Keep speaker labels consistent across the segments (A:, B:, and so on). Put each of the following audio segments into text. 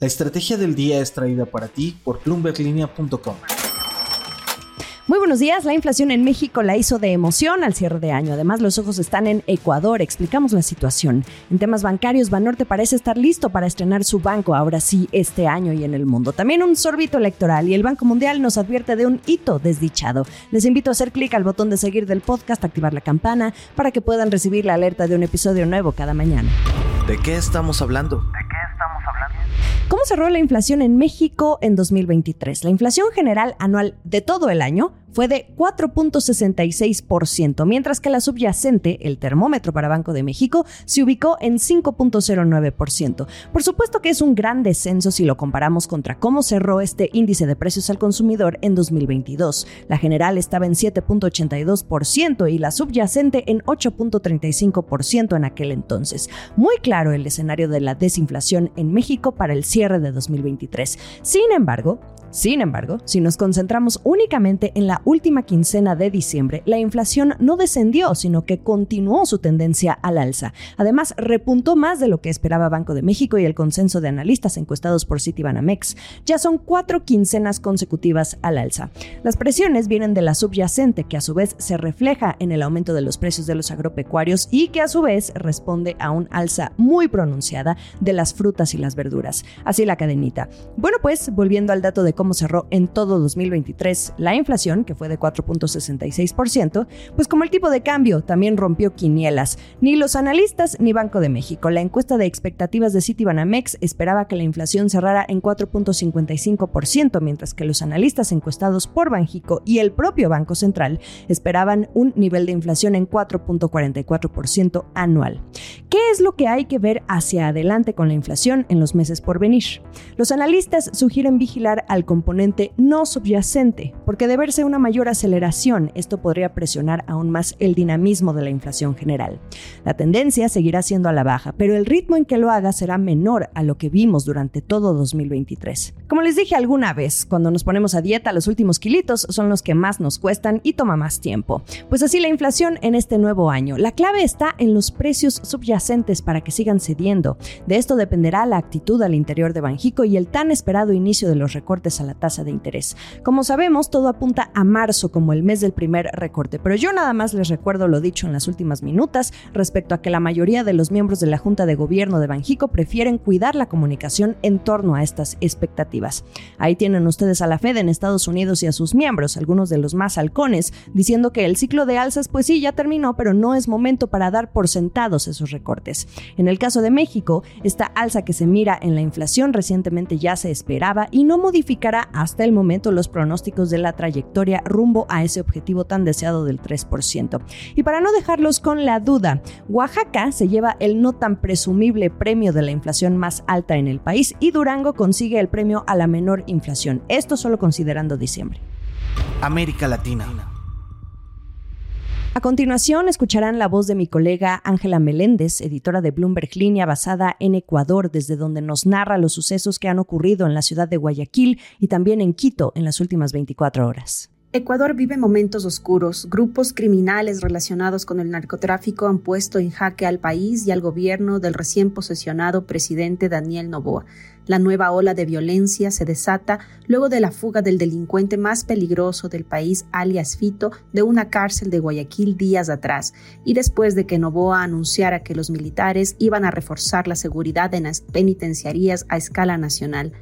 A: La estrategia del día es traída para ti por bloomberglinea.com.
B: Muy buenos días. La inflación en México la hizo de emoción al cierre de año. Además, los ojos están en Ecuador. Explicamos la situación. En temas bancarios, Banorte parece estar listo para estrenar su banco ahora sí este año y en el mundo. También un sorbito electoral y el Banco Mundial nos advierte de un hito desdichado. Les invito a hacer clic al botón de seguir del podcast, activar la campana para que puedan recibir la alerta de un episodio nuevo cada mañana.
A: ¿De qué estamos hablando?
B: ¿Cómo cerró la inflación en México en 2023? La inflación general anual de todo el año fue de 4.66%, mientras que la subyacente, el termómetro para Banco de México, se ubicó en 5.09%. Por supuesto que es un gran descenso si lo comparamos contra cómo cerró este índice de precios al consumidor en 2022. La general estaba en 7.82% y la subyacente en 8.35% en aquel entonces. Muy claro el escenario de la desinflación en México para el cierre de 2023. Sin embargo, sin embargo, si nos concentramos únicamente en la última quincena de diciembre, la inflación no descendió, sino que continuó su tendencia al alza. Además, repuntó más de lo que esperaba Banco de México y el consenso de analistas encuestados por Citibanamex. Ya son cuatro quincenas consecutivas al alza. Las presiones vienen de la subyacente, que a su vez se refleja en el aumento de los precios de los agropecuarios y que a su vez responde a un alza muy pronunciada de las frutas y las verduras. Así la cadenita. Bueno, pues volviendo al dato de cómo cerró en todo 2023 la inflación, que fue de 4.66%, pues como el tipo de cambio también rompió quinielas. Ni los analistas ni Banco de México. La encuesta de expectativas de Citibanamex esperaba que la inflación cerrara en 4.55%, mientras que los analistas encuestados por Banjico y el propio Banco Central esperaban un nivel de inflación en 4.44% anual. ¿Qué es lo que hay que ver hacia adelante con la inflación en los meses por venir? Los analistas sugieren vigilar al componente no subyacente, porque de verse una mayor aceleración, esto podría presionar aún más el dinamismo de la inflación general. La tendencia seguirá siendo a la baja, pero el ritmo en que lo haga será menor a lo que vimos durante todo 2023. Como les dije alguna vez, cuando nos ponemos a dieta, los últimos kilitos son los que más nos cuestan y toma más tiempo. Pues así la inflación en este nuevo año. La clave está en los precios subyacentes para que sigan cediendo. De esto dependerá la actitud al interior de Banjico y el tan esperado inicio de los recortes a la tasa de interés. Como sabemos, todo apunta a marzo como el mes del primer recorte, pero yo nada más les recuerdo lo dicho en las últimas minutas respecto a que la mayoría de los miembros de la Junta de Gobierno de Banjico prefieren cuidar la comunicación en torno a estas expectativas. Ahí tienen ustedes a la Fed en Estados Unidos y a sus miembros, algunos de los más halcones, diciendo que el ciclo de alzas pues sí ya terminó, pero no es momento para dar por sentados esos recortes. En el caso de México, esta alza que se mira en la inflación recientemente ya se esperaba y no hasta el momento los pronósticos de la trayectoria rumbo a ese objetivo tan deseado del 3%. Y para no dejarlos con la duda, Oaxaca se lleva el no tan presumible premio de la inflación más alta en el país y Durango consigue el premio a la menor inflación. Esto solo considerando diciembre.
A: América Latina.
B: A continuación escucharán la voz de mi colega Ángela Meléndez, editora de Bloomberg Línea basada en Ecuador, desde donde nos narra los sucesos que han ocurrido en la ciudad de Guayaquil y también en Quito en las últimas 24 horas.
C: Ecuador vive momentos oscuros. Grupos criminales relacionados con el narcotráfico han puesto en jaque al país y al gobierno del recién posesionado presidente Daniel Noboa. La nueva ola de violencia se desata luego de la fuga del delincuente más peligroso del país, alias Fito, de una cárcel de Guayaquil días atrás, y después de que Novoa anunciara que los militares iban a reforzar la seguridad en las penitenciarías a escala nacional.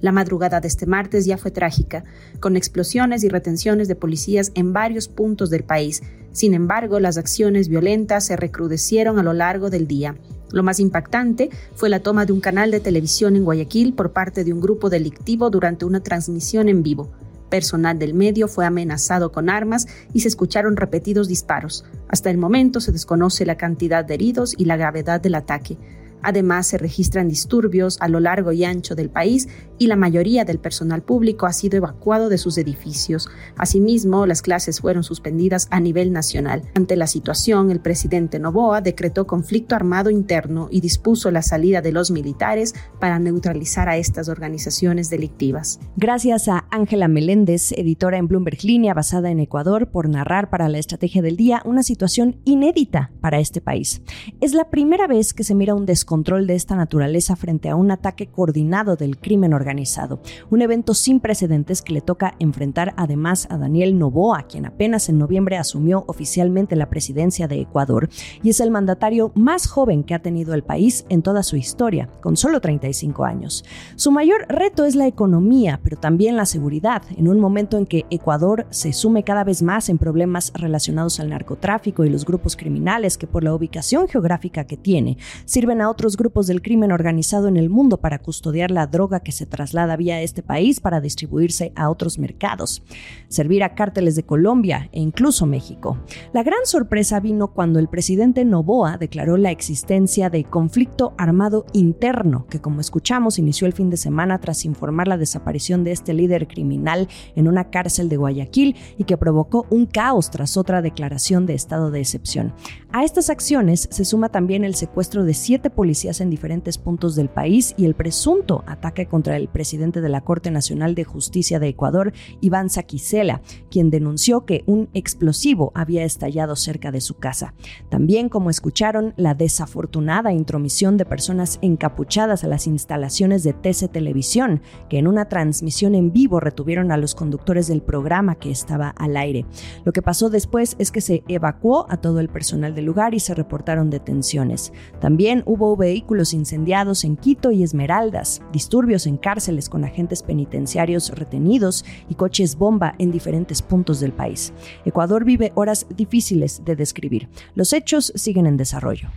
C: La madrugada de este martes ya fue trágica, con explosiones y retenciones de policías en varios puntos del país. Sin embargo, las acciones violentas se recrudecieron a lo largo del día. Lo más impactante fue la toma de un canal de televisión en Guayaquil por parte de un grupo delictivo durante una transmisión en vivo. Personal del medio fue amenazado con armas y se escucharon repetidos disparos. Hasta el momento se desconoce la cantidad de heridos y la gravedad del ataque. Además, se registran disturbios a lo largo y ancho del país y la mayoría del personal público ha sido evacuado de sus edificios. Asimismo, las clases fueron suspendidas a nivel nacional. Ante la situación, el presidente Novoa decretó conflicto armado interno y dispuso la salida de los militares para neutralizar a estas organizaciones delictivas.
B: Gracias a Ángela Meléndez, editora en Bloomberg Línea basada en Ecuador, por narrar para la Estrategia del Día una situación inédita para este país. Es la primera vez que se mira un descontrol de esta naturaleza frente a un ataque coordinado del crimen organizado, un evento sin precedentes que le toca enfrentar además a Daniel Novoa, quien apenas en noviembre asumió oficialmente la presidencia de Ecuador y es el mandatario más joven que ha tenido el país en toda su historia, con solo 35 años. Su mayor reto es la economía, pero también la en un momento en que Ecuador se sume cada vez más en problemas relacionados al narcotráfico y los grupos criminales que por la ubicación geográfica que tiene, sirven a otros grupos del crimen organizado en el mundo para custodiar la droga que se traslada vía este país para distribuirse a otros mercados, servir a cárteles de Colombia e incluso México. La gran sorpresa vino cuando el presidente Novoa declaró la existencia de conflicto armado interno, que como escuchamos inició el fin de semana tras informar la desaparición de este líder criminal en una cárcel de Guayaquil y que provocó un caos tras otra declaración de estado de excepción. A estas acciones se suma también el secuestro de siete policías en diferentes puntos del país y el presunto ataque contra el presidente de la Corte Nacional de Justicia de Ecuador, Iván Saquicela, quien denunció que un explosivo había estallado cerca de su casa. También, como escucharon, la desafortunada intromisión de personas encapuchadas a las instalaciones de TC Televisión, que en una transmisión en vivo retuvieron a los conductores del programa que estaba al aire. Lo que pasó después es que se evacuó a todo el personal del lugar y se reportaron detenciones. También hubo vehículos incendiados en Quito y Esmeraldas, disturbios en cárceles con agentes penitenciarios retenidos y coches bomba en diferentes puntos del país. Ecuador vive horas difíciles de describir. Los hechos siguen en desarrollo.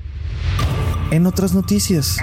A: En otras noticias.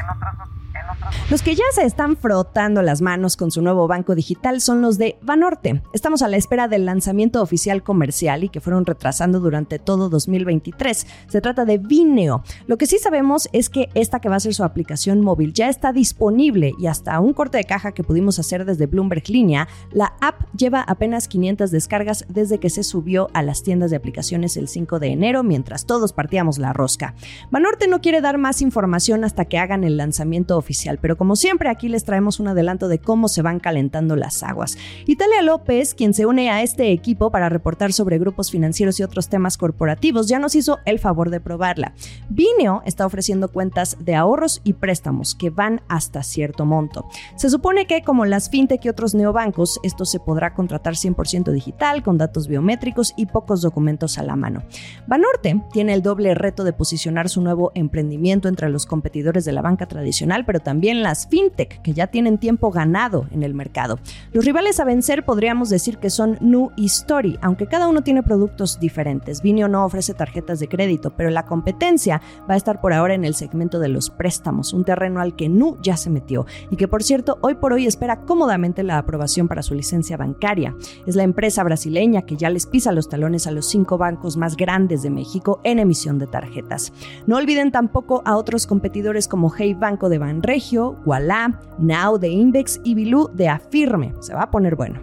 B: Los que ya se están frotando las manos con su nuevo banco digital son los de Banorte. Estamos a la espera del lanzamiento oficial comercial y que fueron retrasando durante todo 2023. Se trata de Vineo. Lo que sí sabemos es que esta que va a ser su aplicación móvil ya está disponible y hasta un corte de caja que pudimos hacer desde Bloomberg Línea, la app lleva apenas 500 descargas desde que se subió a las tiendas de aplicaciones el 5 de enero mientras todos partíamos la rosca. Banorte no quiere dar más información hasta que hagan el lanzamiento oficial, pero como siempre aquí les traemos un adelanto de cómo se van calentando las aguas. Italia López, quien se une a este equipo para reportar sobre grupos financieros y otros temas corporativos, ya nos hizo el favor de probarla. Vineo está ofreciendo cuentas de ahorros y préstamos que van hasta cierto monto. Se supone que como las fintech y otros neobancos, esto se podrá contratar 100% digital, con datos biométricos y pocos documentos a la mano. Banorte tiene el doble reto de posicionar su nuevo emprendimiento entre los competidores de la banca tradicional, pero también las fintech, que ya tienen tiempo ganado en el mercado. Los rivales a vencer podríamos decir que son Nu y Story, aunque cada uno tiene productos diferentes. Vinio no ofrece tarjetas de crédito, pero la competencia va a estar por ahora en el segmento de los préstamos, un terreno al que Nu ya se metió y que por cierto hoy por hoy espera cómodamente la aprobación para su licencia bancaria. Es la empresa brasileña que ya les pisa los talones a los cinco bancos más grandes de México en emisión de tarjetas. No olviden tampoco a otros competidores como Hey Banco de Banregio, Walla, Now de Index y Bilú de Afirme. Se va a poner bueno.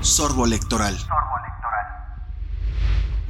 A: Sorbo electoral.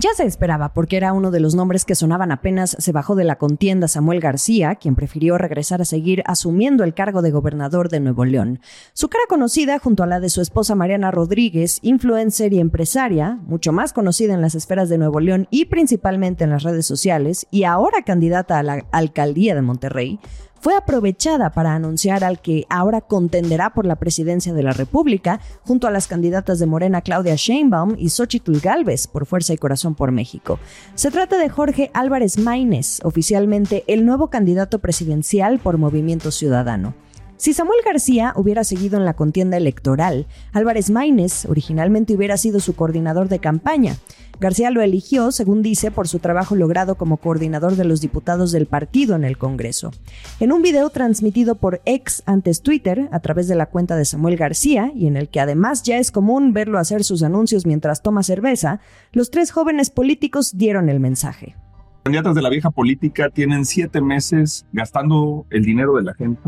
B: Ya se esperaba porque era uno de los nombres que sonaban apenas se bajó de la contienda Samuel García, quien prefirió regresar a seguir asumiendo el cargo de gobernador de Nuevo León. Su cara conocida junto a la de su esposa Mariana Rodríguez, influencer y empresaria, mucho más conocida en las esferas de Nuevo León y principalmente en las redes sociales, y ahora candidata a la alcaldía de Monterrey, fue aprovechada para anunciar al que ahora contenderá por la presidencia de la República, junto a las candidatas de Morena Claudia Sheinbaum y Xochitl Galvez por Fuerza y Corazón por México. Se trata de Jorge Álvarez Maínez, oficialmente el nuevo candidato presidencial por Movimiento Ciudadano. Si Samuel García hubiera seguido en la contienda electoral, Álvarez Maínez originalmente hubiera sido su coordinador de campaña. García lo eligió, según dice, por su trabajo logrado como coordinador de los diputados del partido en el Congreso. En un video transmitido por ex antes Twitter a través de la cuenta de Samuel García, y en el que además ya es común verlo hacer sus anuncios mientras toma cerveza, los tres jóvenes políticos dieron el mensaje.
D: Candidatas de la vieja política tienen siete meses gastando el dinero de la gente,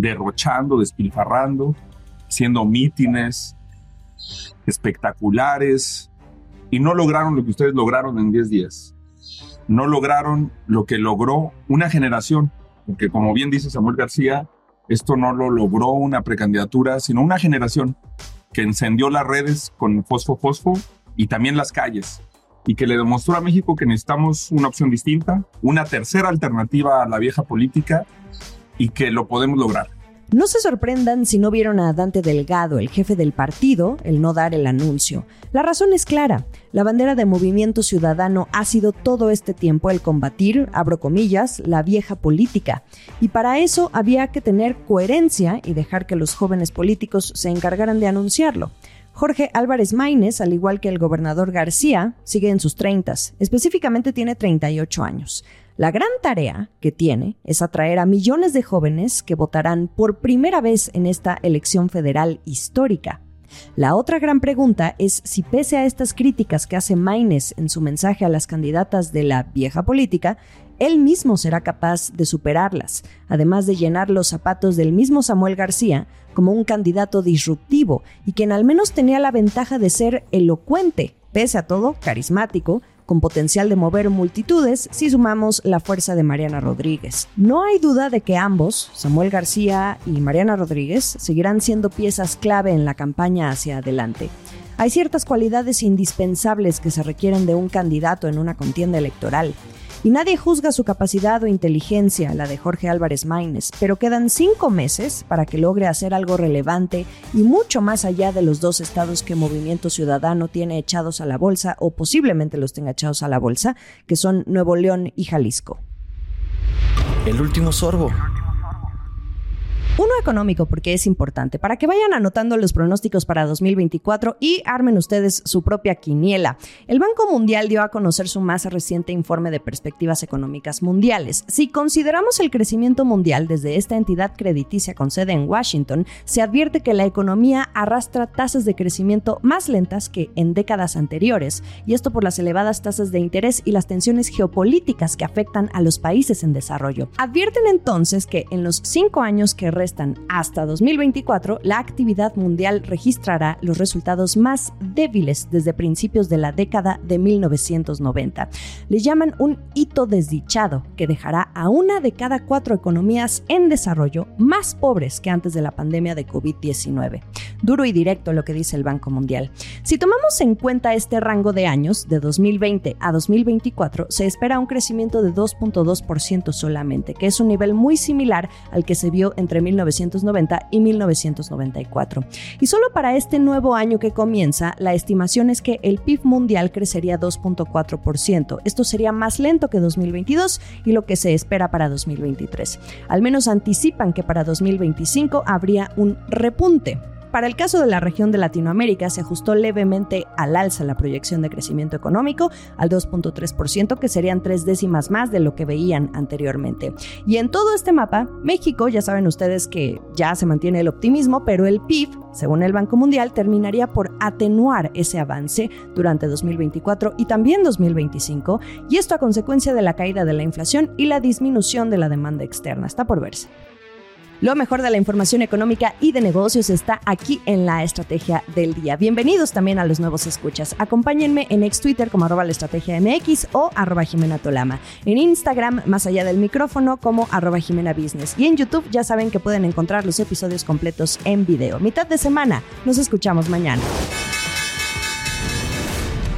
D: derrochando, despilfarrando, haciendo mítines espectaculares, y no lograron lo que ustedes lograron en 10 días. No lograron lo que logró una generación, porque como bien dice Samuel García, esto no lo logró una precandidatura, sino una generación. que encendió las redes con fosfo fosfo y también las calles y que le demostró a México que necesitamos una opción distinta, una tercera alternativa a la vieja política y que lo podemos lograr.
B: No se sorprendan si no vieron a Dante Delgado, el jefe del partido, el no dar el anuncio. La razón es clara. La bandera de Movimiento Ciudadano ha sido todo este tiempo el combatir, abro comillas, la vieja política. Y para eso había que tener coherencia y dejar que los jóvenes políticos se encargaran de anunciarlo. Jorge Álvarez Maínez, al igual que el gobernador García, sigue en sus 30, específicamente tiene 38 años. La gran tarea que tiene es atraer a millones de jóvenes que votarán por primera vez en esta elección federal histórica. La otra gran pregunta es si pese a estas críticas que hace Maines en su mensaje a las candidatas de la vieja política, él mismo será capaz de superarlas, además de llenar los zapatos del mismo Samuel García como un candidato disruptivo y quien al menos tenía la ventaja de ser elocuente, pese a todo carismático, con potencial de mover multitudes si sumamos la fuerza de Mariana Rodríguez. No hay duda de que ambos, Samuel García y Mariana Rodríguez, seguirán siendo piezas clave en la campaña hacia adelante. Hay ciertas cualidades indispensables que se requieren de un candidato en una contienda electoral. Y nadie juzga su capacidad o inteligencia, la de Jorge Álvarez Maínez, pero quedan cinco meses para que logre hacer algo relevante y mucho más allá de los dos estados que Movimiento Ciudadano tiene echados a la bolsa o posiblemente los tenga echados a la bolsa, que son Nuevo León y Jalisco.
A: El último sorbo.
B: Uno económico porque es importante, para que vayan anotando los pronósticos para 2024 y armen ustedes su propia quiniela. El Banco Mundial dio a conocer su más reciente informe de perspectivas económicas mundiales. Si consideramos el crecimiento mundial desde esta entidad crediticia con sede en Washington, se advierte que la economía arrastra tasas de crecimiento más lentas que en décadas anteriores, y esto por las elevadas tasas de interés y las tensiones geopolíticas que afectan a los países en desarrollo. Advierten entonces que en los cinco años que restan hasta 2024, la actividad mundial registrará los resultados más débiles desde principios de la década de 1990. Le llaman un hito desdichado que dejará a una de cada cuatro economías en desarrollo más pobres que antes de la pandemia de COVID-19. Duro y directo lo que dice el Banco Mundial. Si tomamos en cuenta este rango de años, de 2020 a 2024, se espera un crecimiento de 2.2% solamente, que es un nivel muy similar al que se vio entre 1990 y 1994. Y solo para este nuevo año que comienza, la estimación es que el PIB mundial crecería 2.4%. Esto sería más lento que 2022 y lo que se espera para 2023. Al menos anticipan que para 2025 habría un repunte. Para el caso de la región de Latinoamérica, se ajustó levemente al alza la proyección de crecimiento económico al 2.3%, que serían tres décimas más de lo que veían anteriormente. Y en todo este mapa, México, ya saben ustedes que ya se mantiene el optimismo, pero el PIB, según el Banco Mundial, terminaría por atenuar ese avance durante 2024 y también 2025, y esto a consecuencia de la caída de la inflación y la disminución de la demanda externa. Está por verse. Lo mejor de la información económica y de negocios está aquí en la estrategia del día. Bienvenidos también a los nuevos escuchas. Acompáñenme en ex Twitter como arroba la estrategia MX o arroba Jimena Tolama. En Instagram, más allá del micrófono, como arroba Jimena Business. Y en YouTube ya saben que pueden encontrar los episodios completos en video. Mitad de semana. Nos escuchamos mañana.